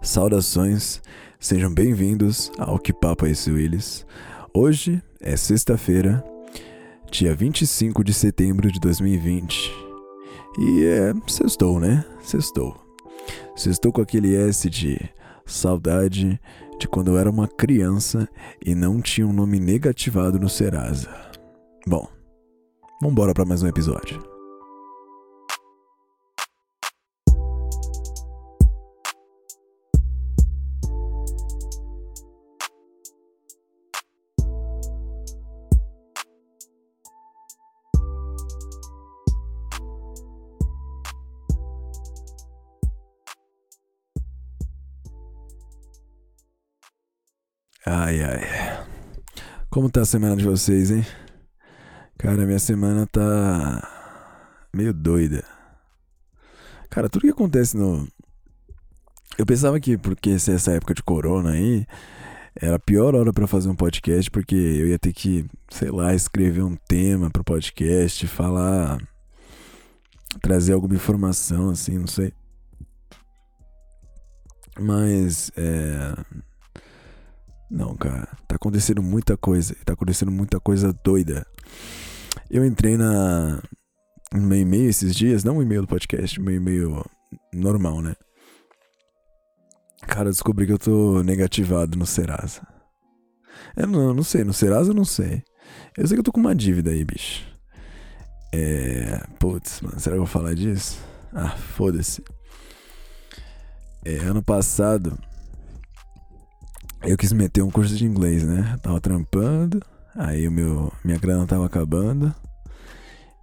Saudações, sejam bem-vindos ao Que Papo é esse Willis. Hoje é sexta-feira, dia 25 de setembro de 2020. E é sextou, né? Sextou. Sextou com aquele S de saudade de quando eu era uma criança e não tinha um nome negativado no Serasa. Bom, vambora para mais um episódio. Ai. Como tá a semana de vocês, hein? Cara, minha semana tá meio doida. Cara, tudo que acontece no. Eu pensava que porque essa época de corona aí era a pior hora para fazer um podcast, porque eu ia ter que, sei lá, escrever um tema pro podcast, falar, trazer alguma informação, assim, não sei. Mas, é não, cara, tá acontecendo muita coisa, tá acontecendo muita coisa doida. Eu entrei na no meu e-mail esses dias, não o e-mail do podcast, meu e-mail normal, né? Cara, eu descobri que eu tô negativado no Serasa. Eu não, não sei, no Serasa eu não sei. Eu sei que eu tô com uma dívida aí, bicho. É. Putz, mano, será que eu vou falar disso? Ah, foda-se. É, ano passado eu quis meter um curso de inglês, né? tava trampando, aí o meu, minha grana tava acabando.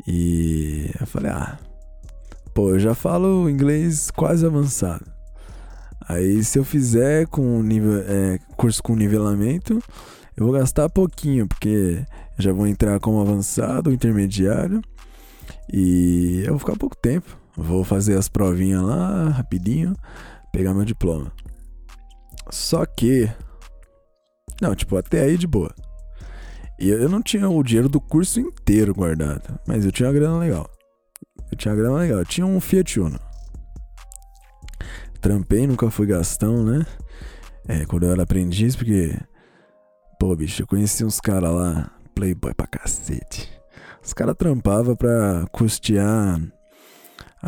E eu falei, ah, pô, eu já falo inglês quase avançado. Aí se eu fizer com nível, é, curso com nivelamento, eu vou gastar pouquinho, porque eu já vou entrar como avançado, intermediário. E eu vou ficar pouco tempo. Vou fazer as provinhas lá rapidinho, pegar meu diploma. Só que não, tipo, até aí de boa. E eu não tinha o dinheiro do curso inteiro guardado, mas eu tinha uma grana legal. Eu tinha uma grana legal. Eu tinha um Fiat Uno. Trampei, nunca fui gastão, né? É, quando eu era aprendiz, porque. Pô, bicho, eu conheci uns caras lá, playboy pra cacete. Os caras trampavam pra custear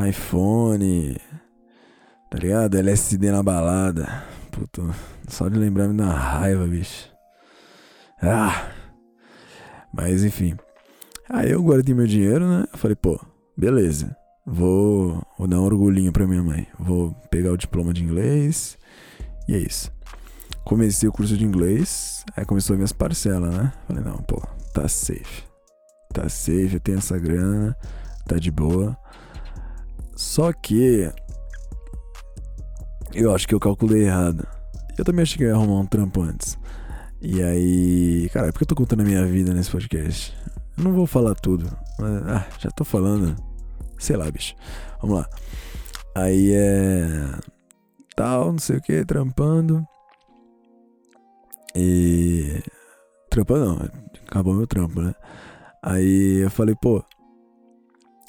iPhone, tá ligado? LSD na balada. Só de lembrar me dá raiva, bicho. Ah! Mas enfim. Aí eu guardei meu dinheiro, né? Eu falei, pô, beleza. Vou, vou dar um orgulhinho pra minha mãe. Vou pegar o diploma de inglês. E é isso. Comecei o curso de inglês. Aí começou as minhas parcelas, né? Falei, não, pô, tá safe. Tá safe, eu tenho essa grana. Tá de boa. Só que. Eu acho que eu calculei errado. Eu também achei que eu ia arrumar um trampo antes. E aí, cara, é porque eu tô contando a minha vida nesse podcast. Eu não vou falar tudo, mas ah, já tô falando. Sei lá, bicho. Vamos lá. Aí é. Tal, não sei o que, trampando. E. Trampando não, acabou meu trampo, né? Aí eu falei, pô,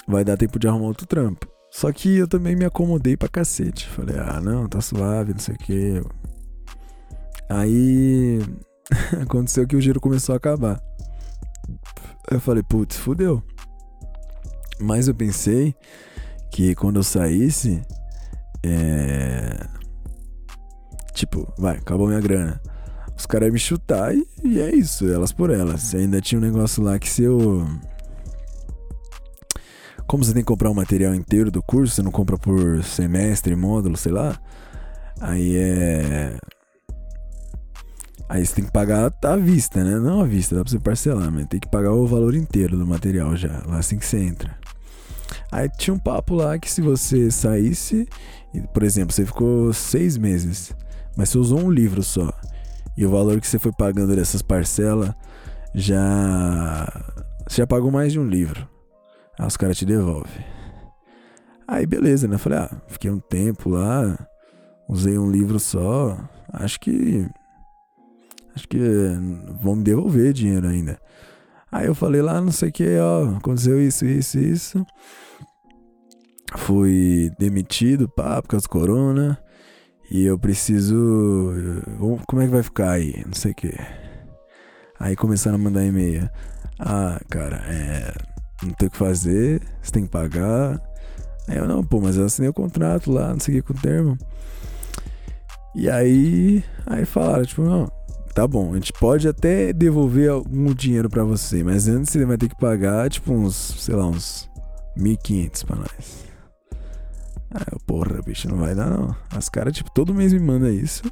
vai dar tempo de arrumar outro trampo. Só que eu também me acomodei pra cacete. Falei, ah, não, tá suave, não sei o que. Aí aconteceu que o giro começou a acabar. Eu falei, putz, fudeu. Mas eu pensei que quando eu saísse, é. Tipo, vai, acabou minha grana. Os caras iam me chutar e, e, é isso, elas por elas. Ainda tinha um negócio lá que se eu. Como você tem que comprar o material inteiro do curso, você não compra por semestre, módulo, sei lá. Aí é. Aí você tem que pagar à vista, né? Não à vista, dá pra você parcelar, mas tem que pagar o valor inteiro do material já, lá assim que você entra. Aí tinha um papo lá que se você saísse, por exemplo, você ficou seis meses, mas você usou um livro só, e o valor que você foi pagando dessas parcelas já. Você já pagou mais de um livro. Aí os caras te devolvem. Aí beleza, né? Falei, ah, fiquei um tempo lá, usei um livro só, acho que Acho que vão me devolver dinheiro ainda. Aí eu falei lá, não sei o que, ó, aconteceu isso, isso, isso. Fui demitido, pá, por causa do corona. E eu preciso. Como é que vai ficar aí? Não sei o que. Aí começaram a mandar e-mail. Ah, cara, é. Não tem o que fazer, você tem que pagar. Aí eu, não, pô, mas eu assinei o contrato lá, não sei o que com o termo. E aí. Aí falaram, tipo, não, tá bom, a gente pode até devolver algum dinheiro para você, mas antes você vai ter que pagar, tipo, uns, sei lá, uns 1.500 pra nós. Ah, eu, porra, bicho, não vai dar não. As caras, tipo, todo mês me manda isso.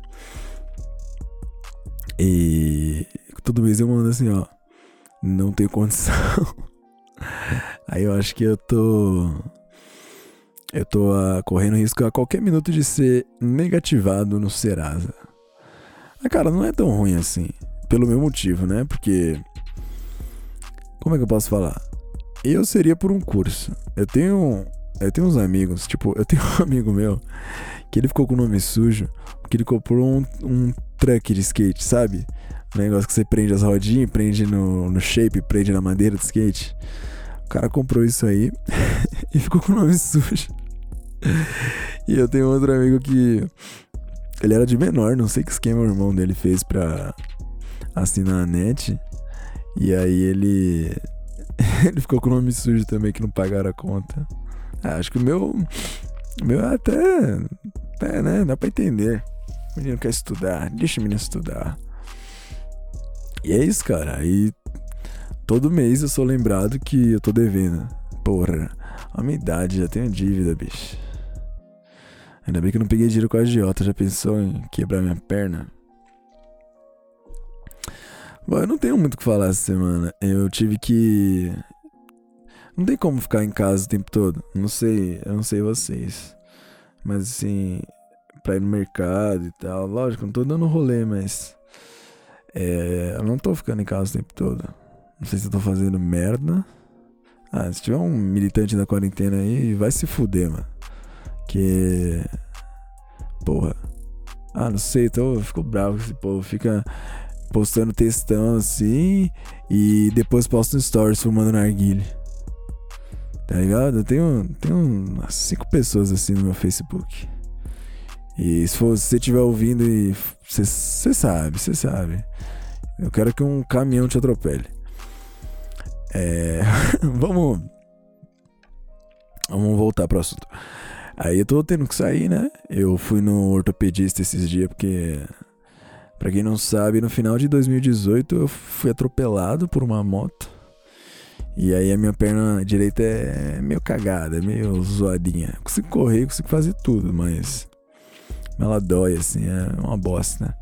E todo mês eu mando assim, ó. Não tenho condição. Aí eu acho que eu tô. Eu tô uh, correndo risco a qualquer minuto de ser negativado no Serasa. Mas, cara, não é tão ruim assim. Pelo meu motivo, né? Porque. Como é que eu posso falar? Eu seria por um curso. Eu tenho. Eu tenho uns amigos, tipo, eu tenho um amigo meu que ele ficou com o nome sujo porque ele comprou um, um truck de skate, sabe? Um negócio que você prende as rodinhas, prende no, no shape, prende na madeira do skate. O cara comprou isso aí e ficou com o nome sujo. E eu tenho outro amigo que. Ele era de menor, não sei que esquema o irmão dele fez pra assinar a net. E aí ele. ele ficou com o nome sujo também, que não pagaram a conta. Ah, acho que o meu. O meu é até. É, né? Dá pra entender. O menino quer estudar, deixa o menino estudar. E é isso, cara. Aí todo mês eu sou lembrado que eu tô devendo. Porra, a minha idade já tenho dívida, bicho. Ainda bem que eu não peguei dinheiro com a agiota. Já pensou em quebrar minha perna? Bom, eu não tenho muito o que falar essa semana. Eu tive que. Não tem como ficar em casa o tempo todo. Não sei, eu não sei vocês. Mas assim, pra ir no mercado e tal. Lógico, não tô dando rolê, mas. É, eu não tô ficando em casa o tempo todo. Não sei se eu tô fazendo merda. Ah, se tiver um militante da quarentena aí, vai se fuder, mano. Que. Porra. Ah, não sei, eu fico bravo com esse povo. Fica postando textão assim e depois posta um stories fumando narguile. Tá ligado? Eu tenho, tenho umas cinco pessoas assim no meu Facebook. E se, você estiver ouvindo e. Você sabe, você sabe. Eu quero que um caminhão te atropele. É. vamos. Vamos voltar pro assunto. Aí eu tô tendo que sair, né? Eu fui no ortopedista esses dias porque. Pra quem não sabe, no final de 2018 eu fui atropelado por uma moto. E aí a minha perna direita é meio cagada, meio zoadinha. Consigo correr, consigo fazer tudo, mas ela dói, assim, é uma bosta, né?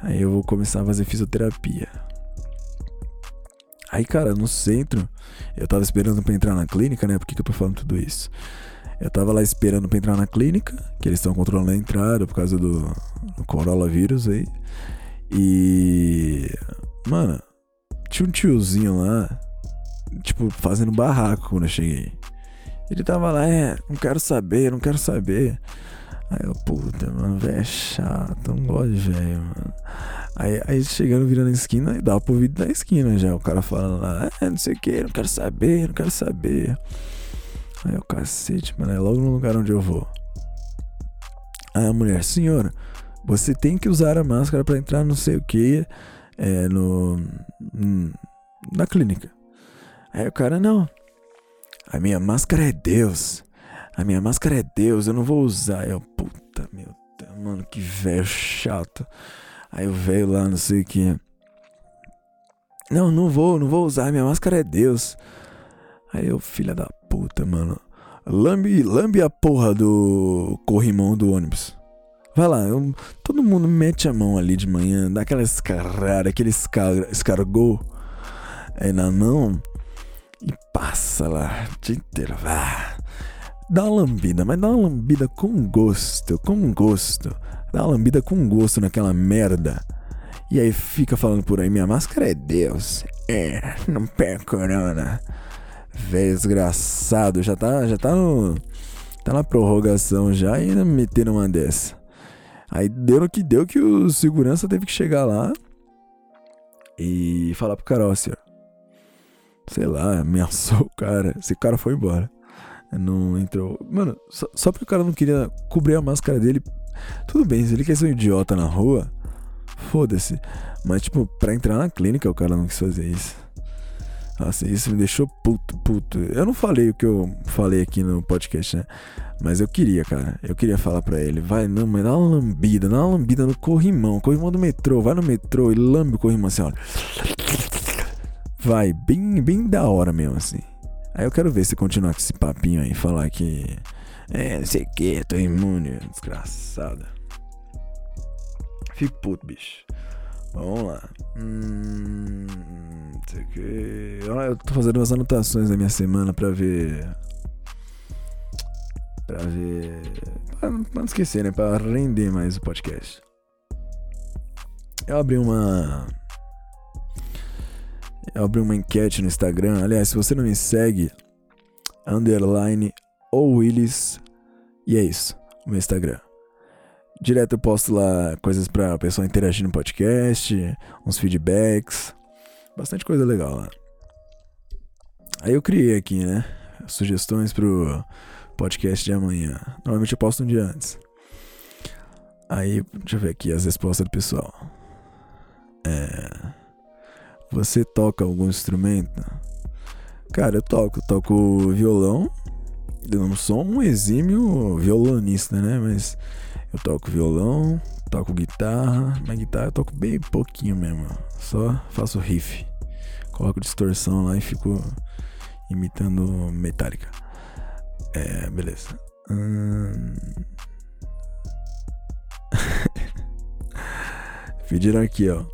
Aí eu vou começar a fazer fisioterapia. Aí, cara, no centro, eu tava esperando pra entrar na clínica, né? Por que, que eu tô falando tudo isso? Eu tava lá esperando pra entrar na clínica, que eles estão controlando a entrada por causa do, do coronavírus aí. E. Mano, tinha um tiozinho lá, tipo, fazendo barraco quando eu cheguei. Ele tava lá, é, não quero saber, não quero saber. Aí eu, puta, mano, velho é chato, não gosto de velho, mano. Aí, aí chegando, virando a esquina, e dá pro vídeo da esquina já. O cara falando lá, é, não sei o que, não quero saber, não quero saber. Aí o cacete, mano, é logo no lugar onde eu vou. Aí a mulher, senhor, você tem que usar a máscara para entrar não sei o que, é, no. na clínica. Aí o cara, não. A minha máscara é Deus. A minha máscara é Deus, eu não vou usar. Eu, puta, meu Deus, mano, que velho chato. Aí o velho lá, não sei o que. Não, não vou, não vou usar. Minha máscara é Deus. Aí eu, filha da puta, mano. Lambe, lambe a porra do corrimão do ônibus. Vai lá, eu, todo mundo mete a mão ali de manhã, dá aquela escarrada, aquele escar, escargou aí na mão e passa lá o dia inteiro. Dá uma lambida, mas dá uma lambida com gosto, com gosto. Dá uma lambida com gosto naquela merda. E aí fica falando por aí, minha máscara é Deus. É, não pega corona. Véio desgraçado, já tá, já tá no. Tá na prorrogação já e ainda metendo uma dessa. Aí deu no que deu que o segurança teve que chegar lá e falar pro cara, ó, senhor. Sei lá, ameaçou o cara. Esse cara foi embora. Não entrou. Mano, só, só porque o cara não queria cobrir a máscara dele Tudo bem, se ele quer ser um idiota na rua, foda-se. Mas, tipo, pra entrar na clínica, o cara não quis fazer isso. Nossa, isso me deixou puto, puto. Eu não falei o que eu falei aqui no podcast, né? Mas eu queria, cara. Eu queria falar pra ele. Vai, não, mas dá uma lambida, dá uma lambida no corrimão. Corrimão do metrô. Vai no metrô e lambe o corrimão assim, olha. Vai, bem, bem da hora mesmo, assim. Aí eu quero ver se continuar com esse papinho aí, falar que. É, não sei o que, tô imune, desgraçada. Fico puto, bicho. Vamos lá. Hum, não sei o que. Eu tô fazendo umas anotações da minha semana pra ver. Pra ver. Pra não esquecer, né? Pra render mais o podcast. Eu abri uma. Eu abri uma enquete no Instagram. Aliás, se você não me segue, underline ou Willis. E é isso. O meu Instagram. Direto eu posto lá coisas pra pessoa interagir no podcast, uns feedbacks, bastante coisa legal lá. Aí eu criei aqui, né? Sugestões pro podcast de amanhã. Normalmente eu posto um dia antes. Aí, deixa eu ver aqui as respostas do pessoal. É. Você toca algum instrumento? Cara, eu toco. Toco violão. Eu não sou um exímio violonista, né? Mas eu toco violão, toco guitarra, mas guitarra eu toco bem pouquinho mesmo. Só faço riff. Coloco distorção lá e fico imitando Metallica. É, beleza. Hum... Pediram aqui, ó.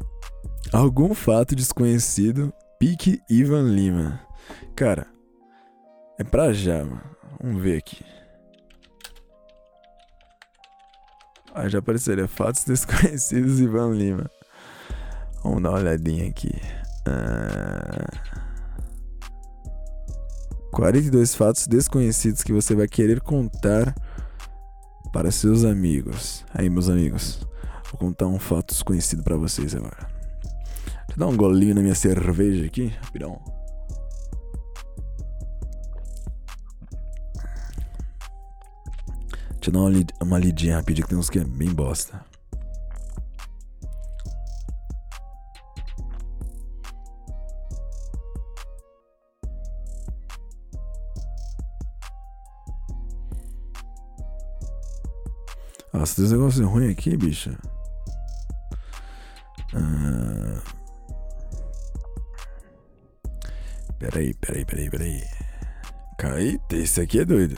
Algum fato desconhecido, pique Ivan Lima. Cara, é pra já, mano. Vamos ver aqui. Ah, já apareceria fatos desconhecidos Ivan Lima. Vamos dar uma olhadinha aqui. Ah... 42 fatos desconhecidos que você vai querer contar para seus amigos. Aí, meus amigos, vou contar um fato desconhecido para vocês agora. Deixa eu dar um golinho na minha cerveja aqui, rapidão. Deixa eu dar uma, lid uma lidinha rapidinho que tem uns que é bem bosta. Nossa, tem um negócio ruim aqui, bicha. Ah... Peraí, peraí, peraí, peraí. Cai, esse aqui é doido.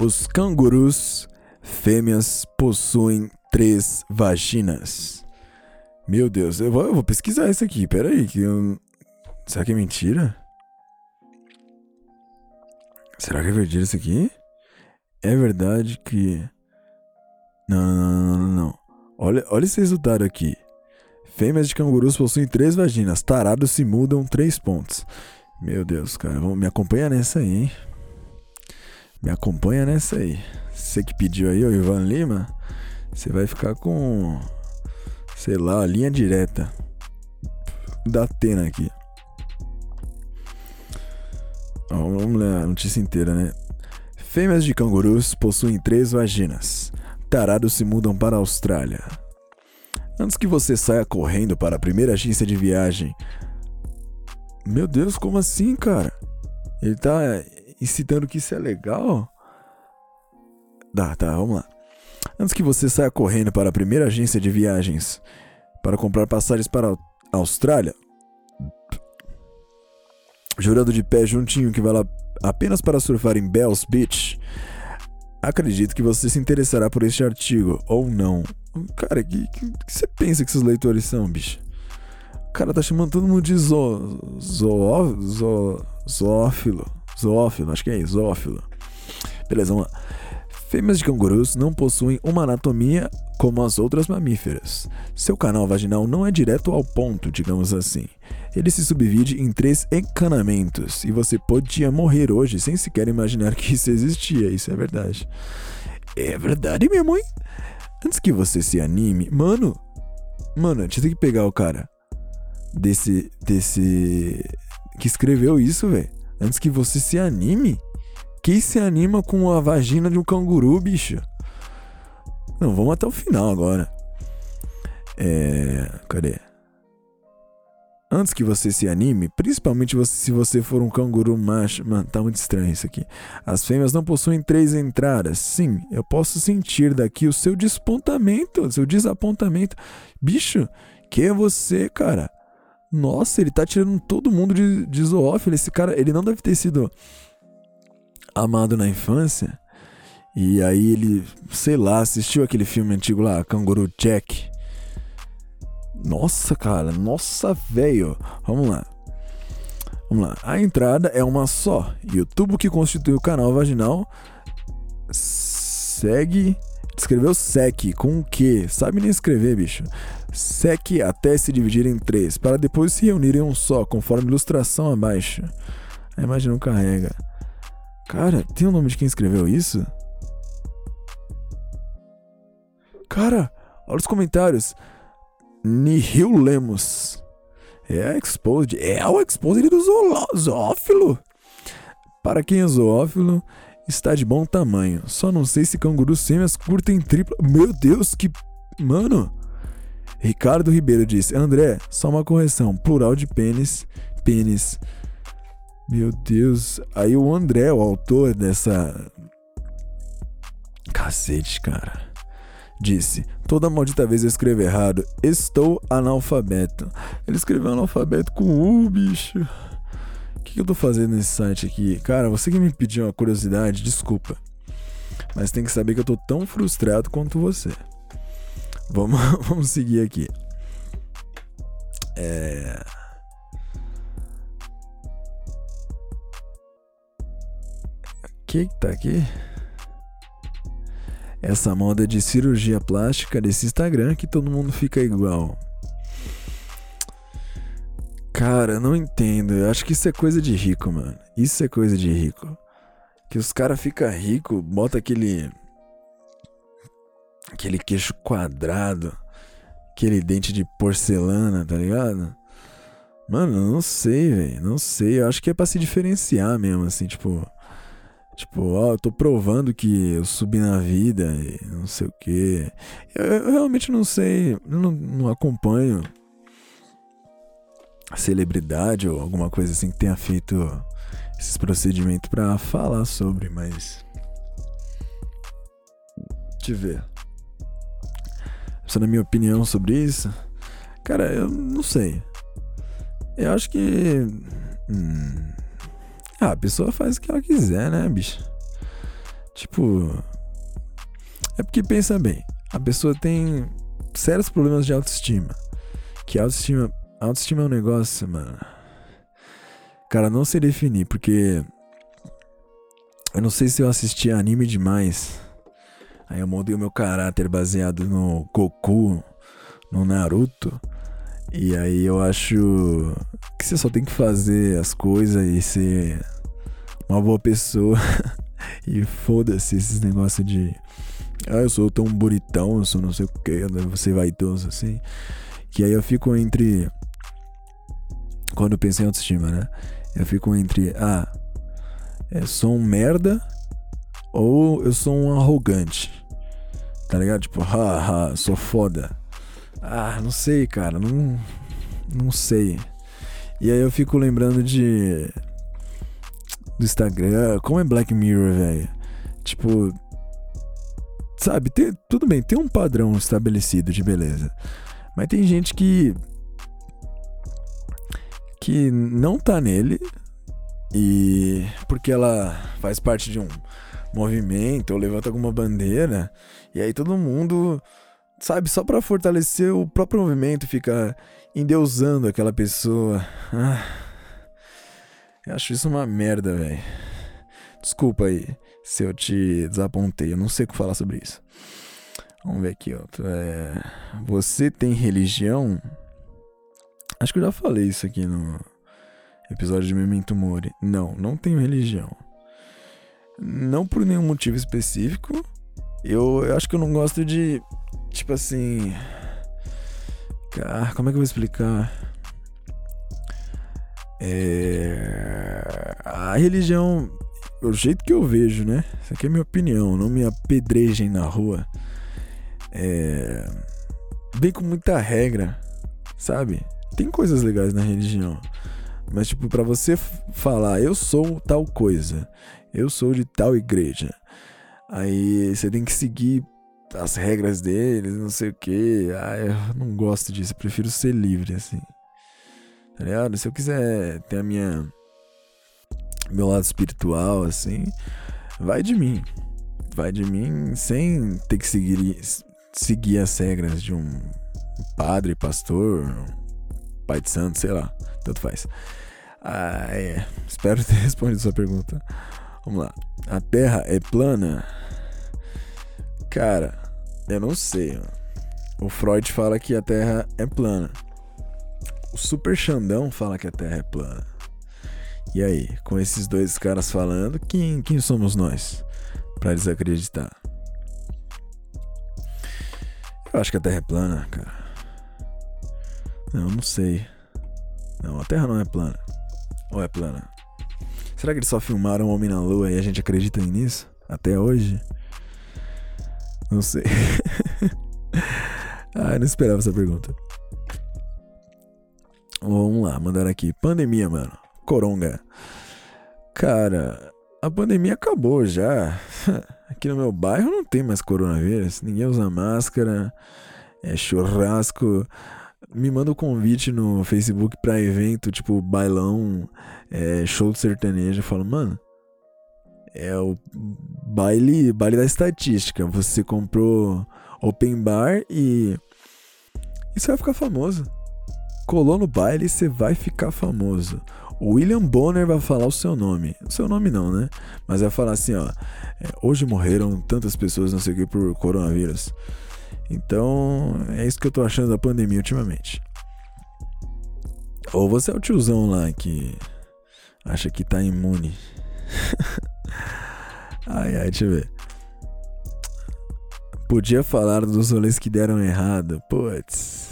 Os cangurus fêmeas possuem três vaginas. Meu Deus, eu vou, eu vou pesquisar isso aqui. Pera aí, que eu... será que é mentira? Será que é verdade isso aqui? É verdade que não, não, não, não, Olha, olha esse resultado aqui. Fêmeas de cangurus possuem três vaginas. Tarados se mudam três pontos. Meu Deus, cara, me acompanhar nessa aí, hein? Me acompanha nessa aí. Você que pediu aí, o Ivan Lima, você vai ficar com, sei lá, a linha direta da Atena aqui. Vamos ler a notícia inteira, né? Fêmeas de cangurus possuem três vaginas. Tarados se mudam para a Austrália. Antes que você saia correndo para a primeira agência de viagem. Meu Deus, como assim, cara? Ele tá incitando que isso é legal? Tá, tá, vamos lá. Antes que você saia correndo para a primeira agência de viagens para comprar passagens para a Austrália, jurando de pé juntinho que vai lá apenas para surfar em Bells Beach, acredito que você se interessará por este artigo, ou não. Cara, que, que, que, você pensa que esses leitores são, bicho? O cara tá chamando todo mundo de zo, zo, zo, zoófilo. Zoófilo, acho que é zoófilo. Beleza, vamos lá. Fêmeas de cangurus não possuem uma anatomia como as outras mamíferas. Seu canal vaginal não é direto ao ponto, digamos assim. Ele se subdivide em três encanamentos e você podia morrer hoje sem sequer imaginar que isso existia. Isso é verdade. É verdade, minha mãe. Antes que você se anime, mano, mano, a tem que pegar o cara desse desse que escreveu isso, velho. Antes que você se anime? Quem se anima com a vagina de um canguru, bicho? Não, vamos até o final agora. É. Cadê? Antes que você se anime, principalmente você, se você for um canguru macho. Mano, tá muito estranho isso aqui. As fêmeas não possuem três entradas. Sim, eu posso sentir daqui o seu despontamento, o seu desapontamento. Bicho, que é você, cara? Nossa, ele tá tirando todo mundo de, de zoófilo. Esse cara, ele não deve ter sido amado na infância. E aí ele, sei lá, assistiu aquele filme antigo lá, Canguru Jack. Nossa, cara, nossa, velho. Vamos lá. Vamos lá. A entrada é uma só e o tubo que constitui o canal vaginal segue. Escreveu sec com o que? Sabe nem escrever, bicho. Sec até se dividir em três, para depois se reunir em um só, conforme ilustração abaixo. A imagem não carrega. Cara, tem o nome de quem escreveu isso? Cara, olha os comentários. Nihil Lemos. É Exposed. É o Exposed do zoófilo. Para quem é zoófilo, está de bom tamanho. Só não sei se cangurus fêmeas curtem tripla. Meu Deus, que. Mano. Ricardo Ribeiro disse: André, só uma correção. Plural de pênis. Pênis. Meu Deus. Aí o André, o autor dessa. Cacete, cara disse: Toda maldita vez eu escrevo errado. Estou analfabeto. Ele escreveu analfabeto com U, bicho. O que, que eu tô fazendo nesse site aqui? Cara, você que me pediu uma curiosidade, desculpa. Mas tem que saber que eu tô tão frustrado quanto você. Vamos, vamos seguir aqui. É. Que tá aqui? essa moda de cirurgia plástica desse Instagram que todo mundo fica igual. Cara, não entendo. Eu acho que isso é coisa de rico, mano. Isso é coisa de rico. Que os caras ficam ricos, bota aquele. aquele queixo quadrado, aquele dente de porcelana, tá ligado? Mano, não sei, velho. Não sei. Eu acho que é pra se diferenciar mesmo, assim, tipo. Tipo, ó, eu tô provando que eu subi na vida e não sei o que. Eu, eu, realmente não sei, não, não acompanho celebridade ou alguma coisa assim que tenha feito esses procedimentos para falar sobre, mas. Deixa eu ver. Só na minha opinião sobre isso, cara, eu não sei. Eu acho que. Hum, ah, a pessoa faz o que ela quiser, né, bicho? Tipo. É porque pensa bem, a pessoa tem sérios problemas de autoestima. Que autoestima. Autoestima é um negócio, mano. Cara, não sei definir, porque. Eu não sei se eu assisti anime demais. Aí eu moldei o meu caráter baseado no Goku, no Naruto. E aí eu acho que você só tem que fazer as coisas e ser uma boa pessoa. e foda-se esses negócios de. Ah, eu sou tão bonitão, eu sou não sei o que, você vai vaidoso assim. Que aí eu fico entre. Quando eu penso em autoestima, né? Eu fico entre. Ah, eu sou um merda ou eu sou um arrogante. Tá ligado? Tipo, haha, sou foda. Ah, não sei, cara. Não, não sei. E aí eu fico lembrando de. Do Instagram. Como é Black Mirror, velho? Tipo. Sabe, tem, tudo bem, tem um padrão estabelecido de beleza. Mas tem gente que. Que não tá nele. E. Porque ela faz parte de um movimento ou levanta alguma bandeira. E aí todo mundo sabe, só para fortalecer o próprio movimento, ficar endeusando aquela pessoa. Ah, eu acho isso uma merda, velho. Desculpa aí se eu te desapontei, eu não sei o que falar sobre isso. Vamos ver aqui, ó. É, você tem religião? Acho que eu já falei isso aqui no episódio de Memento Mori. Não, não tenho religião. Não por nenhum motivo específico. Eu, eu acho que eu não gosto de Tipo assim. Cara, como é que eu vou explicar? É... A religião, o jeito que eu vejo, né? Isso aqui é minha opinião, não me apedrejem na rua. é, vem com muita regra, sabe? Tem coisas legais na religião. Mas, tipo, para você falar, eu sou tal coisa, eu sou de tal igreja, aí você tem que seguir as regras deles, não sei o que. Ah, eu não gosto disso, eu prefiro ser livre, assim. Tá ligado? Se eu quiser ter a minha. meu lado espiritual, assim, vai de mim. Vai de mim sem ter que seguir, seguir as regras de um padre, pastor, pai de santo, sei lá. Tanto faz. Ah, é. Espero ter respondido sua pergunta. Vamos lá. A Terra é plana? Cara, eu não sei. O Freud fala que a Terra é plana. O Super Xandão fala que a Terra é plana. E aí, com esses dois caras falando, quem, quem somos nós para desacreditar? Eu acho que a Terra é plana, cara. Não, não sei. Não, a Terra não é plana. Ou é plana? Será que eles só filmaram o Homem na Lua e a gente acredita nisso? Até hoje? Não sei. ah, não esperava essa pergunta. Vamos lá, mandar aqui. Pandemia, mano. Coronga. Cara, a pandemia acabou já. Aqui no meu bairro não tem mais coronavírus. Ninguém usa máscara. É churrasco. Me manda o um convite no Facebook pra evento, tipo bailão, é, show de sertanejo. Eu falo, mano, é o baile, baile da estatística. Você comprou open bar e. E você vai ficar famoso. Colou no baile e você vai ficar famoso. O William Bonner vai falar o seu nome. O seu nome não, né? Mas vai falar assim, ó. É, hoje morreram tantas pessoas, não sei o que, por coronavírus. Então, é isso que eu tô achando da pandemia ultimamente. Ou você é o tiozão lá que acha que tá imune. ai, ai, deixa eu ver. Podia falar dos rolês que deram errado. Putz.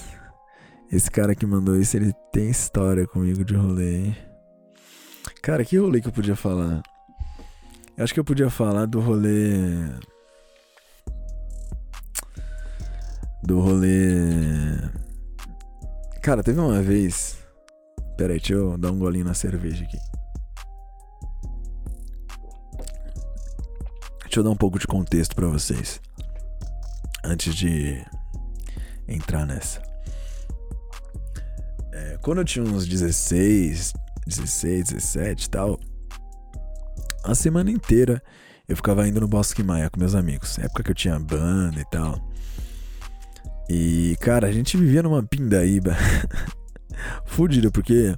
Esse cara que mandou isso, ele tem história comigo de rolê, hein? Cara, que rolê que eu podia falar? Eu acho que eu podia falar do rolê. Do rolê. Cara, teve uma vez. Pera aí, deixa eu dar um golinho na cerveja aqui. Deixa eu dar um pouco de contexto para vocês. Antes de entrar nessa. É, quando eu tinha uns 16, 16, 17 e tal, a semana inteira eu ficava indo no Bosque Maia com meus amigos. Época que eu tinha banda e tal. E, cara, a gente vivia numa pindaíba fudida, porque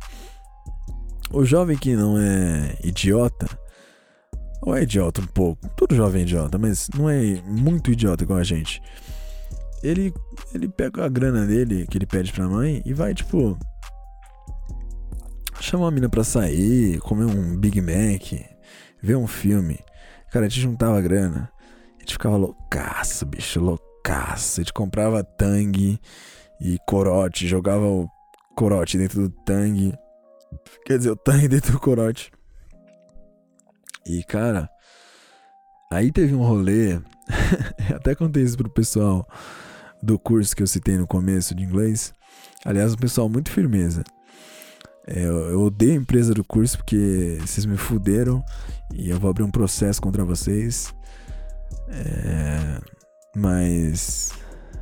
o jovem que não é idiota ou é idiota um pouco. Todo jovem é idiota, mas não é muito idiota igual a gente. Ele, ele pega a grana dele que ele pede pra mãe e vai, tipo. Chama uma mina pra sair, comer um Big Mac, ver um filme. Cara, a gente juntava grana. A gente ficava loucaço, bicho, loucaço. A gente comprava tangue e corote, jogava o corote dentro do tangue. Quer dizer, o tangue dentro do corote. E, cara, aí teve um rolê. até contei isso pro pessoal do curso que eu citei no começo de inglês. Aliás, um pessoal muito firmeza. É, eu, eu odeio a empresa do curso porque vocês me fuderam e eu vou abrir um processo contra vocês. É, mas.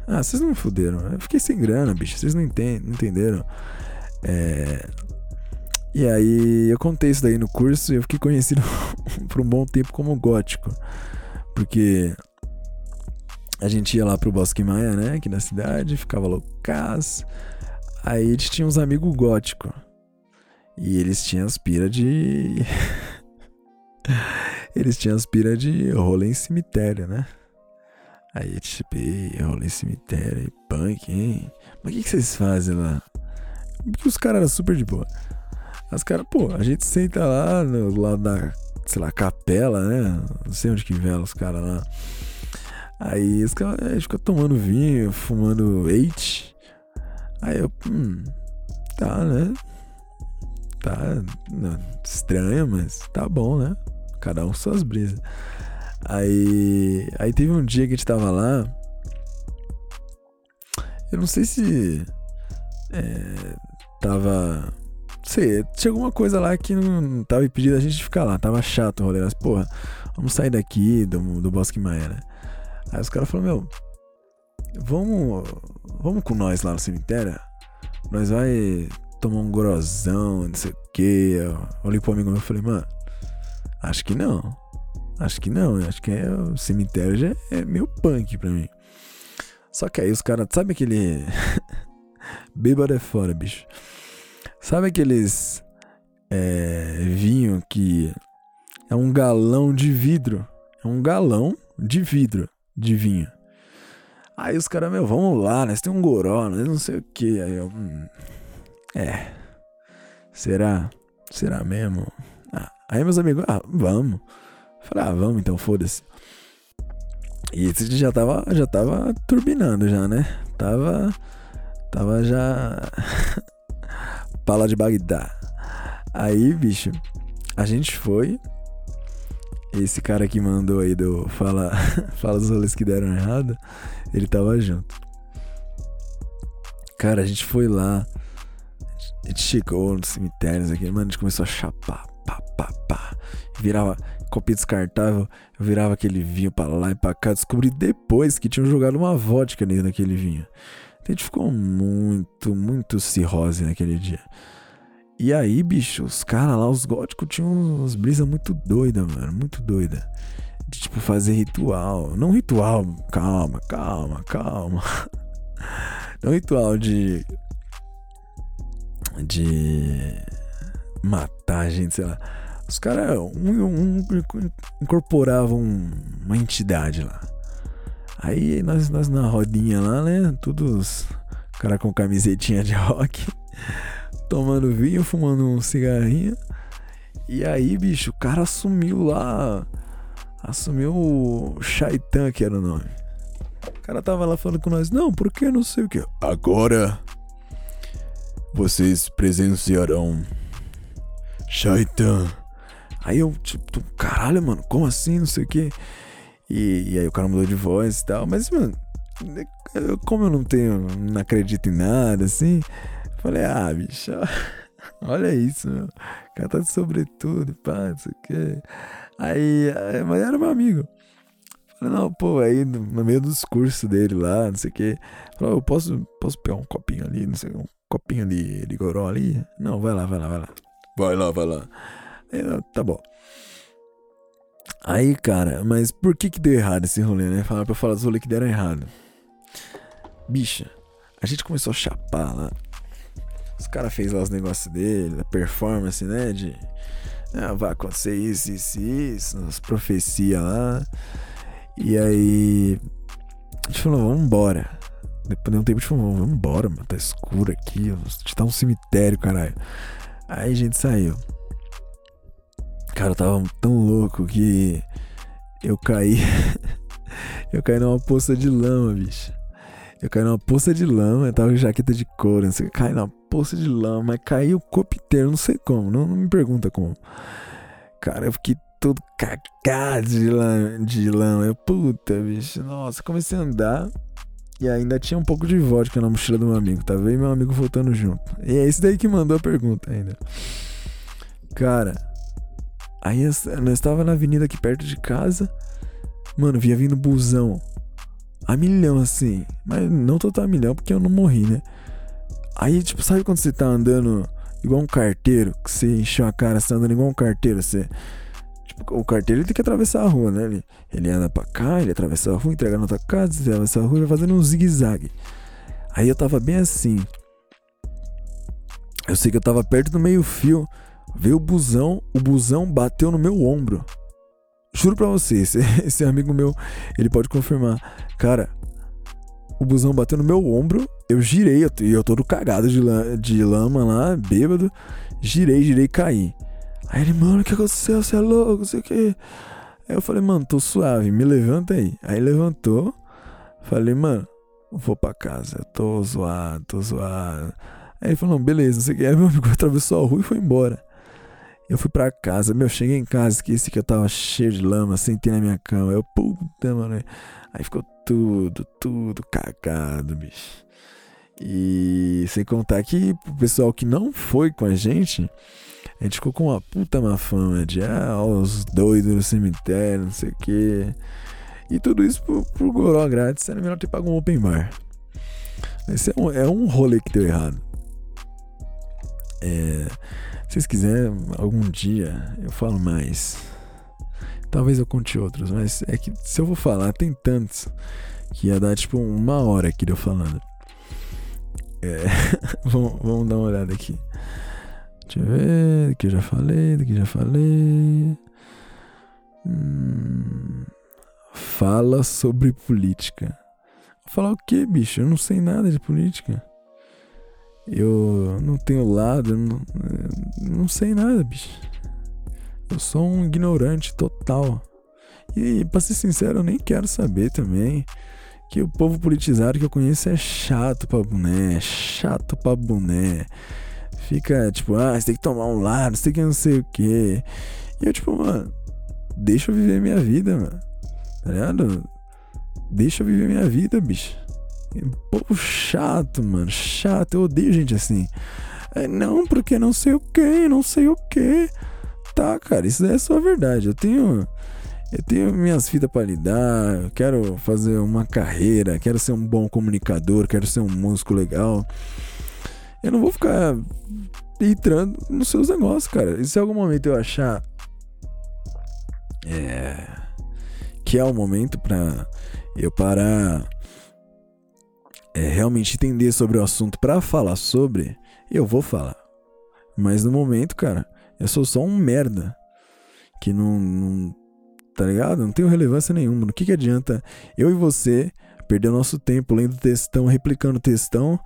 Ah, vocês não me fuderam. Eu fiquei sem grana, bicho. Vocês não, entendem, não entenderam. É, e aí eu contei isso daí no curso e eu fiquei conhecido por um bom tempo como gótico. Porque a gente ia lá pro Bosque Maia, né? Aqui na cidade, ficava loucas. Aí a gente tinha uns amigos góticos. E eles tinham aspira de. eles tinham aspira de rolê em cemitério, né? Aí, tipo, rolê em cemitério, e punk, hein? Mas o que, que vocês fazem lá? Porque os caras eram super de boa. As caras, pô, a gente senta lá no lado da, sei lá, capela, né? Não sei onde que vela os caras lá. Aí os caras a gente fica tomando vinho, fumando eight. Aí eu, hum, tá, né? Tá não, estranho, mas tá bom, né? Cada um suas brisas. Aí, aí teve um dia que a gente tava lá. Eu não sei se. É, tava. Sei, tinha alguma coisa lá que não tava impedindo a gente ficar lá. Tava chato o rolê. Mas, porra, vamos sair daqui do, do Bosque Maia, né? Aí os caras falaram, meu, vamos, vamos com nós lá no cemitério? Nós vai tomar um grosão, não sei o que. Eu olhei pro amigo meu e falei, mano, acho que não. Acho que não, acho que é, o cemitério já é meio punk pra mim. Só que aí os caras, sabe aquele. Bêbado é fora, bicho. Sabe aqueles. É, vinho que é um galão de vidro. É um galão de vidro de vinho. Aí os caras, meu, vamos lá, nós tem um goró, nós não sei o que. Aí eu. Hum, é. Será? Será mesmo? Ah, aí meus amigos, ah, vamos. Falei, ah, vamos então, foda-se. E esse já tava, já tava turbinando já, né? Tava, tava já pala de Bagdá. Aí, bicho, a gente foi. Esse cara que mandou aí do fala, fala os rolês que deram errado, ele tava junto. Cara, a gente foi lá. A gente chegou no cemitério, aqui, mano, a gente começou a chapar, pá, pá, pá. Virava copinha descartável, eu virava aquele vinho pra lá e pra cá. Descobri depois que tinham jogado uma vodka nele naquele vinho. A gente ficou muito, muito cirrose naquele dia. E aí, bicho, os caras lá, os góticos, tinham umas brisas muito doidas, mano. Muito doida. De tipo fazer ritual. Não ritual, calma, calma, calma. Não ritual de. De. Matar gente, sei lá os caras um, um, incorporavam uma entidade lá. Aí nós, nós na rodinha lá, né? Todos cara com camisetinha de rock, tomando vinho, fumando um cigarrinho. E aí, bicho, o cara assumiu lá. Assumiu o Shaitan, que era o nome. O cara tava lá falando com nós, não, porque não sei o que. Agora vocês presenciarão Shaitan Aí eu, tipo, caralho, mano, como assim? Não sei o quê. E, e aí o cara mudou de voz e tal. Mas, mano, como eu não tenho, não acredito em nada, assim, falei, ah, bicho, olha isso, meu. O cara tá de sobretudo, pá, não sei o quê. Aí, mas era meu amigo. Falei, não, pô, aí no meio do discurso dele lá, não sei o quê. Falei, eu posso, posso pegar um copinho ali, não sei, um copinho de, de goró ali? Não, vai lá, vai lá, vai lá. Vai lá, vai lá. É, tá bom. Aí, cara, mas por que que deu errado esse rolê, né? Falaram pra falar dos rolês que deram errado. Bicha, a gente começou a chapar lá. Os caras fez lá os negócios dele, a performance, né? De. Ah, vai acontecer isso, isso, isso, as profecias lá. E aí. A gente falou, vamos embora. Depois de um tempo a gente falou, vamos embora, mano. Tá escuro aqui. A gente tá um cemitério, caralho. Aí a gente saiu. Cara, eu tava tão louco que eu caí. eu caí numa poça de lama, bicho. Eu caí numa poça de lama, eu tava com jaqueta de couro, não sei o. Caí numa poça de lama, caiu o corpo inteiro, não sei como, não, não me pergunta como. Cara, eu fiquei todo cagado de lama, de lama. Eu, puta, bicho, nossa, comecei a andar. E ainda tinha um pouco de vodka na mochila do meu amigo, tá vendo? meu amigo voltando junto. E é esse daí que mandou a pergunta ainda. Cara, Aí nós estava na avenida aqui perto de casa. Mano, vinha vindo busão. A milhão, assim. Mas não total a milhão, porque eu não morri, né? Aí, tipo, sabe quando você tá andando igual um carteiro? Que você encheu a cara, você tá andando igual um carteiro, você. Tipo, o carteiro ele tem que atravessar a rua, né? Ele, ele anda pra cá, ele atravessa a rua, entrega na tua casa, atravessa a rua e vai fazendo um zigue-zague. Aí eu tava bem assim. Eu sei que eu tava perto do meio-fio. Veio o busão, o busão bateu no meu ombro. Juro pra você, esse, amigo meu, ele pode confirmar. Cara, o busão bateu no meu ombro, eu girei, e eu, todo cagado de, de lama lá, bêbado. Girei, girei caí. Aí ele, mano, o que aconteceu? Você é louco, não sei o que. Aí eu falei, mano, tô suave, me levanta aí. Aí levantou, falei, mano, vou pra casa, eu tô zoado, tô zoado. Aí ele falou, beleza, não sei o que. Aí meu amigo atravessou a rua e foi embora. Eu fui pra casa, meu, cheguei em casa, esqueci que eu tava cheio de lama, sentei na minha cama. Eu, puta, mano. Aí ficou tudo, tudo cagado, bicho. E sem contar que o pessoal que não foi com a gente, a gente ficou com uma puta má fama de ah, os doidos no cemitério, não sei o quê. E tudo isso por, por goró grátis, era melhor ter pago um open bar. Esse é um, é um rolê que deu errado. É, vocês quiserem, algum dia eu falo mais. Talvez eu conte outros, mas é que se eu vou falar, tem tantos que ia dar tipo uma hora aqui de eu falando. É, vamos, vamos dar uma olhada aqui. Deixa eu ver, do que eu já falei, do que eu já falei. Hum, fala sobre política. Falar o que, bicho? Eu não sei nada de política. Eu não tenho lado, não, não sei nada, bicho. Eu sou um ignorante total. E, pra ser sincero, eu nem quero saber também. Que o povo politizado que eu conheço é chato pra boné, é chato pra boné. Fica tipo, ah, você tem que tomar um lado, você tem que não sei o que. E eu, tipo, mano, deixa eu viver minha vida, mano. Tá ligado? Deixa eu viver minha vida, bicho. Povo chato, mano. Chato. Eu odeio gente assim. É, não, porque não sei o que, não sei o que. Tá, cara, isso é só verdade. Eu tenho. Eu tenho minhas vidas para lidar. Eu quero fazer uma carreira. Quero ser um bom comunicador. Quero ser um músico legal. Eu não vou ficar entrando nos seus negócios, cara. E se algum momento eu achar. É. Que é o momento pra eu parar é, realmente entender sobre o assunto para falar sobre, eu vou falar. Mas no momento, cara, eu sou só um merda que não, não tá ligado? Não tenho relevância nenhuma. No que que adianta eu e você perder nosso tempo lendo textão, replicando textão,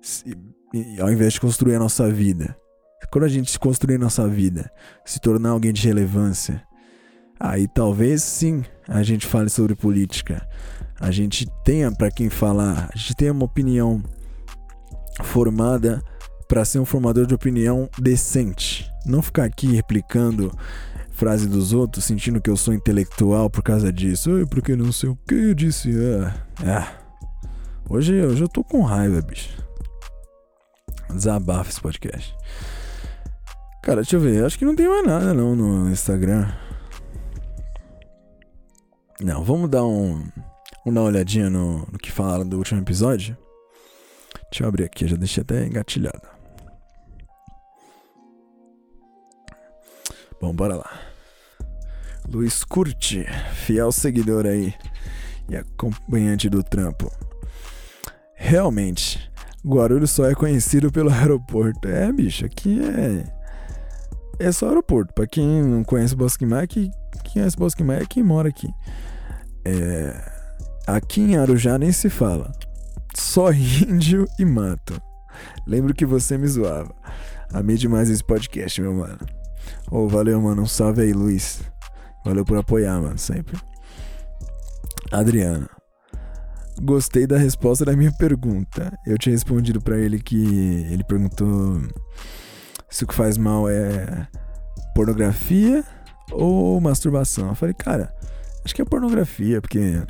se, ao invés de construir a nossa vida? Quando a gente construir a nossa vida, se tornar alguém de relevância, aí talvez sim a gente fale sobre política. A gente tenha para quem falar, a gente tenha uma opinião formada para ser um formador de opinião decente. Não ficar aqui replicando frase dos outros, sentindo que eu sou intelectual por causa disso. Ai, porque não sei o que eu disse. Ah. Hoje, hoje eu tô com raiva, bicho. Desabafa esse podcast. Cara, deixa eu ver. Acho que não tem mais nada não no Instagram. Não, vamos dar um. Vamos dar uma olhadinha no, no que falaram do último episódio. Deixa eu abrir aqui, já deixei até engatilhado. Bom, bora lá. Luiz Curti, fiel seguidor aí e acompanhante do trampo. Realmente, Guarulhos só é conhecido pelo aeroporto. É, bicho, aqui é. É só aeroporto. Pra quem não conhece Bosque Maia, quem conhece Bosque Maia é quem mora aqui. É, aqui em Arujá nem se fala. Só índio e mato. Lembro que você me zoava. Amei demais esse podcast, meu mano. Oh, valeu, mano. Um salve aí, Luiz. Valeu por apoiar, mano, sempre. Adriana. Gostei da resposta da minha pergunta. Eu tinha respondido para ele que ele perguntou se o que faz mal é pornografia ou masturbação. Eu falei, cara, Acho que é pornografia, porque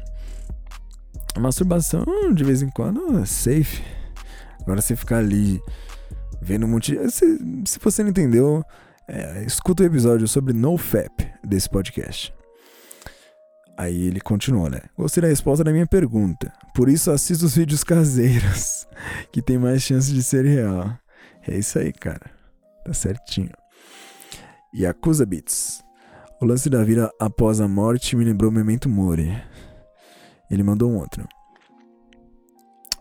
a masturbação de vez em quando é safe. Agora você ficar ali vendo um monte de... se, se você não entendeu, é, escuta o episódio sobre NoFap desse podcast. Aí ele continua, né? Gostei da resposta da minha pergunta. Por isso assisto os vídeos caseiros, que tem mais chance de ser real. É isso aí, cara. Tá certinho. Yakuza Beats. O lance da vida após a morte me lembrou Memento Mori. Ele mandou um outro.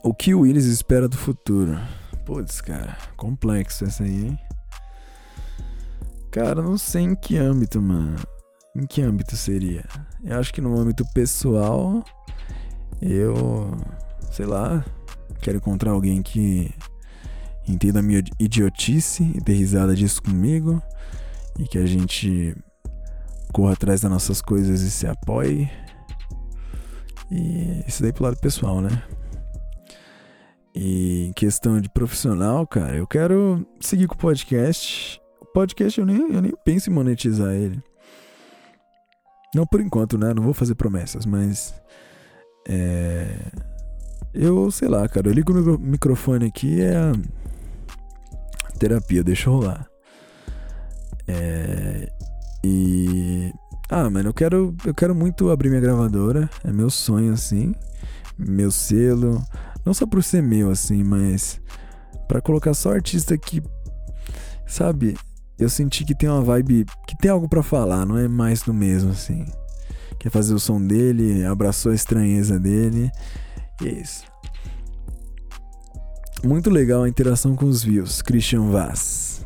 O que o Willis espera do futuro? Putz, cara, complexo essa aí, hein? Cara, não sei em que âmbito, mano. Em que âmbito seria? Eu acho que no âmbito pessoal, eu, sei lá, quero encontrar alguém que entenda a minha idiotice e dê risada disso comigo e que a gente corra atrás das nossas coisas e se apoie. E isso daí pro lado pessoal, né? E em questão de profissional, cara, eu quero seguir com o podcast. O podcast eu nem, eu nem penso em monetizar ele. Não por enquanto, né? Não vou fazer promessas, mas. É, eu, sei lá, cara, eu ligo o microfone aqui é terapia, deixa rolar. É, e ah, mano, eu quero eu quero muito abrir minha gravadora, é meu sonho assim, meu selo, não só por ser meu assim, mas para colocar só artista que sabe, eu senti que tem uma vibe, que tem algo para falar, não é mais do mesmo assim. Quer fazer o som dele, abraçou a estranheza dele. E é isso. Muito legal a interação com os views. Christian Vaz.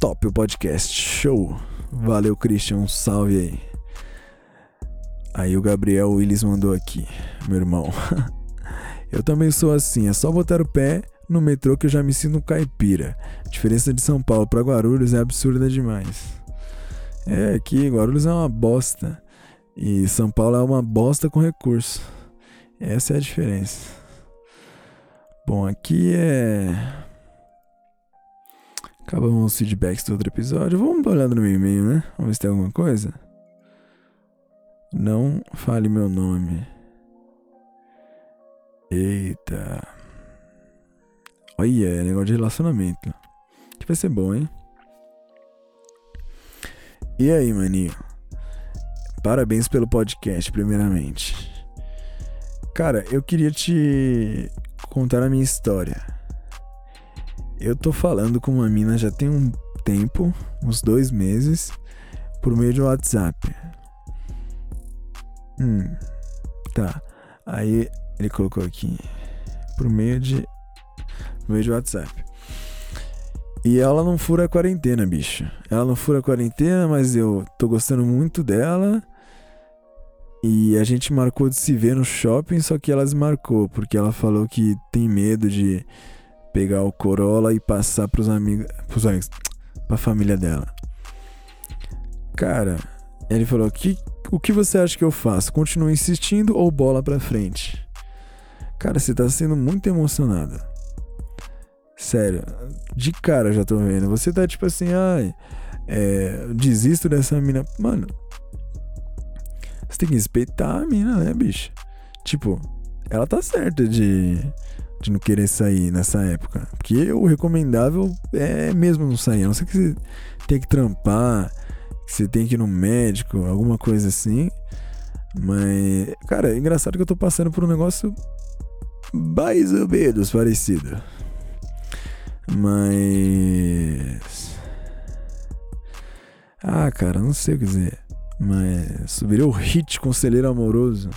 Top o podcast. Show. Valeu, Christian. Um salve aí. Aí o Gabriel Willis mandou aqui, meu irmão. eu também sou assim, é só botar o pé no metrô que eu já me sinto caipira. A diferença de São Paulo para Guarulhos é absurda demais. É, aqui Guarulhos é uma bosta. E São Paulo é uma bosta com recurso. Essa é a diferença. Bom, aqui é. Acabamos os feedbacks do outro episódio. Vamos dar uma olhada no meu e-mail, né? Vamos ver se tem alguma coisa. Não fale meu nome. Eita. Olha, é negócio de relacionamento. Que vai ser bom, hein? E aí, maninho? Parabéns pelo podcast, primeiramente. Cara, eu queria te contar a minha história. Eu tô falando com uma mina já tem um tempo, uns dois meses, por meio de WhatsApp. Hum, tá. Aí ele colocou aqui, por meio de, por meio de WhatsApp. E ela não fura a quarentena, bicho. Ela não fura a quarentena, mas eu tô gostando muito dela. E a gente marcou de se ver no shopping, só que ela desmarcou, porque ela falou que tem medo de pegar o Corolla e passar pros amigos. Pros amigos. Pra família dela. Cara, ele falou: que, o que você acha que eu faço? Continuo insistindo ou bola pra frente? Cara, você tá sendo muito emocionada. Sério, de cara já tô vendo. Você tá tipo assim, ai, é, desisto dessa mina. Mano, você tem que respeitar a mina, né, bicho? Tipo, ela tá certa de, de não querer sair nessa época. Porque o recomendável é mesmo não sair. A não ser que você tem que trampar, que você tem que ir no médico, alguma coisa assim. Mas, cara, é engraçado que eu tô passando por um negócio mais ou menos parecido. Mas. Ah, cara, não sei o que dizer. Mas subiria o hit Conselheiro Amoroso.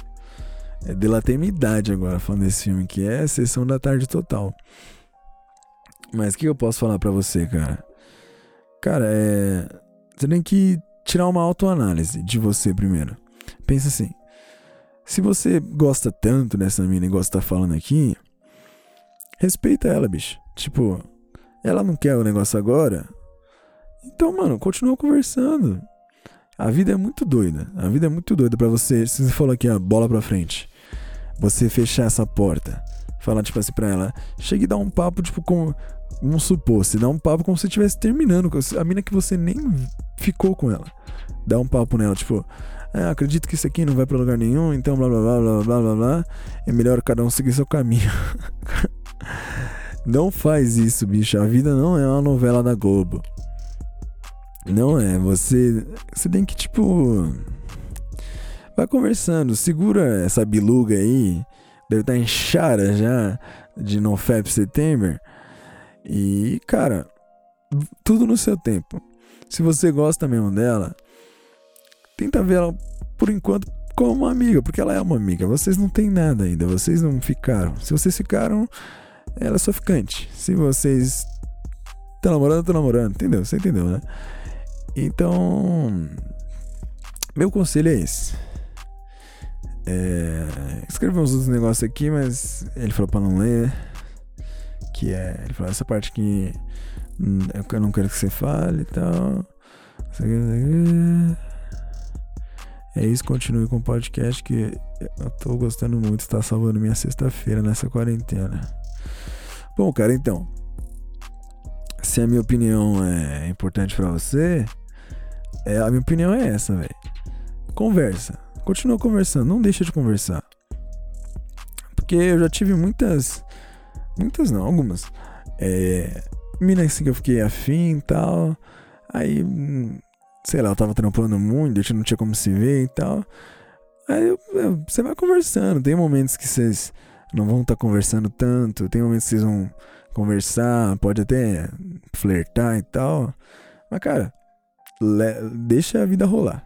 É, delatei minha idade agora falando desse filme, que é Sessão da Tarde Total. Mas o que eu posso falar para você, cara? Cara, é. Você tem que tirar uma autoanálise de você primeiro. Pensa assim. Se você gosta tanto dessa mina e gosta de estar falando aqui, respeita ela, bicho. Tipo, ela não quer o negócio agora. Então, mano, continua conversando. A vida é muito doida. A vida é muito doida para você. Se você falou aqui a bola pra frente, você fechar essa porta, falar tipo assim pra ela, chega e dá um papo, tipo, com. Vamos supor, você dá um papo como se estivesse terminando com a mina que você nem ficou com ela. Dá um papo nela, tipo, ah, acredito que isso aqui não vai pra lugar nenhum, então blá blá blá blá blá blá blá. É melhor cada um seguir seu caminho. não faz isso, bicho. A vida não é uma novela da Globo. Não é, você. Você tem que, tipo. Vai conversando, segura essa biluga aí. Deve estar tá inchada já de NoFap September. E, cara, tudo no seu tempo. Se você gosta mesmo dela, tenta ver ela por enquanto como uma amiga, porque ela é uma amiga. Vocês não têm nada ainda, vocês não ficaram. Se vocês ficaram, ela é sua ficante. Se vocês estão namorando, estão namorando, entendeu? Você entendeu, né? Então, meu conselho é esse. É, uns outros negócios aqui, mas ele falou pra não ler. Que é. Ele falou essa parte que hum, eu não quero que você fale e tal. É isso, continue com o podcast que eu tô gostando muito, está salvando minha sexta-feira nessa quarentena. Bom, cara, então. Se a minha opinião é importante para você, é, a minha opinião é essa, velho. Conversa. Continua conversando, não deixa de conversar. Porque eu já tive muitas. Muitas não, algumas. É, mina assim que eu fiquei afim e tal. Aí, sei lá, eu tava trampando muito, a gente não tinha como se ver e tal. Aí você vai conversando. Tem momentos que vocês não vão estar tá conversando tanto. Tem momentos que vocês vão conversar, pode até flertar e tal. Mas, cara, deixa a vida rolar.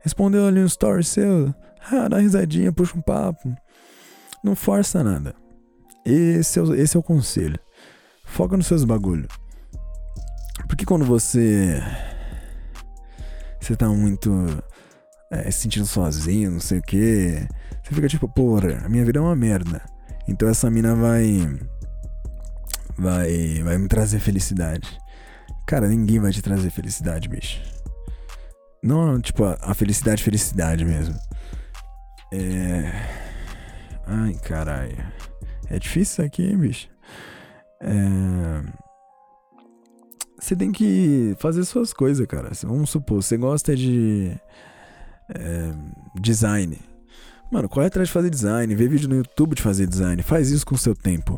Respondeu ali um story seu, ah, dá risadinha, puxa um papo. Não força nada. Esse é o, esse é o conselho. Foca nos seus bagulho. Porque quando você. Você tá muito. É, se sentindo sozinho, não sei o que. Você fica tipo, porra, a minha vida é uma merda. Então essa mina vai. Vai. Vai me trazer felicidade. Cara, ninguém vai te trazer felicidade, bicho. Não, tipo, a, a felicidade, felicidade mesmo. É. Ai, caralho. É difícil isso aqui, hein, bicho. É. Você tem que fazer suas coisas, cara. Vamos supor, você gosta de. É, design. Mano, corre atrás de fazer design, vê vídeo no YouTube de fazer design. Faz isso com o seu tempo.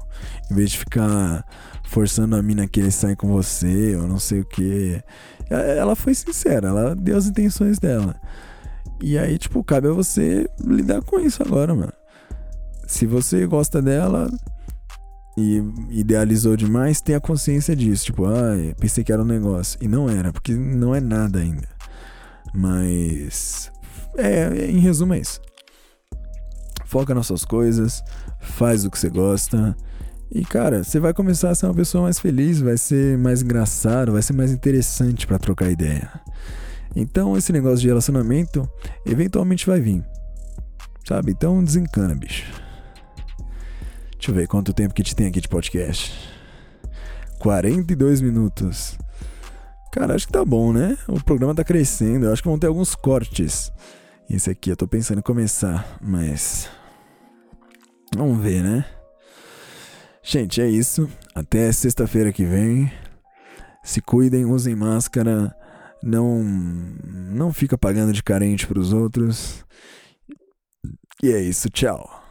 Em vez de ficar forçando a mina que ele sai com você, ou não sei o que. Ela foi sincera, ela deu as intenções dela. E aí, tipo, cabe a você lidar com isso agora, mano. Se você gosta dela e idealizou demais, tenha consciência disso. Tipo, ah, pensei que era um negócio. E não era, porque não é nada ainda. Mas. É, em resumo é isso foca nas suas coisas, faz o que você gosta. E cara, você vai começar a ser uma pessoa mais feliz, vai ser mais engraçado, vai ser mais interessante para trocar ideia. Então esse negócio de relacionamento eventualmente vai vir. Sabe? Então desencana, bicho. Deixa eu ver quanto tempo que te tem aqui de podcast. 42 minutos. Cara, acho que tá bom, né? O programa tá crescendo. Eu acho que vão ter alguns cortes. Esse aqui eu tô pensando em começar, mas Vamos ver, né? Gente, é isso. Até sexta-feira que vem. Se cuidem, usem máscara. Não não fica pagando de carente para os outros. E é isso, tchau.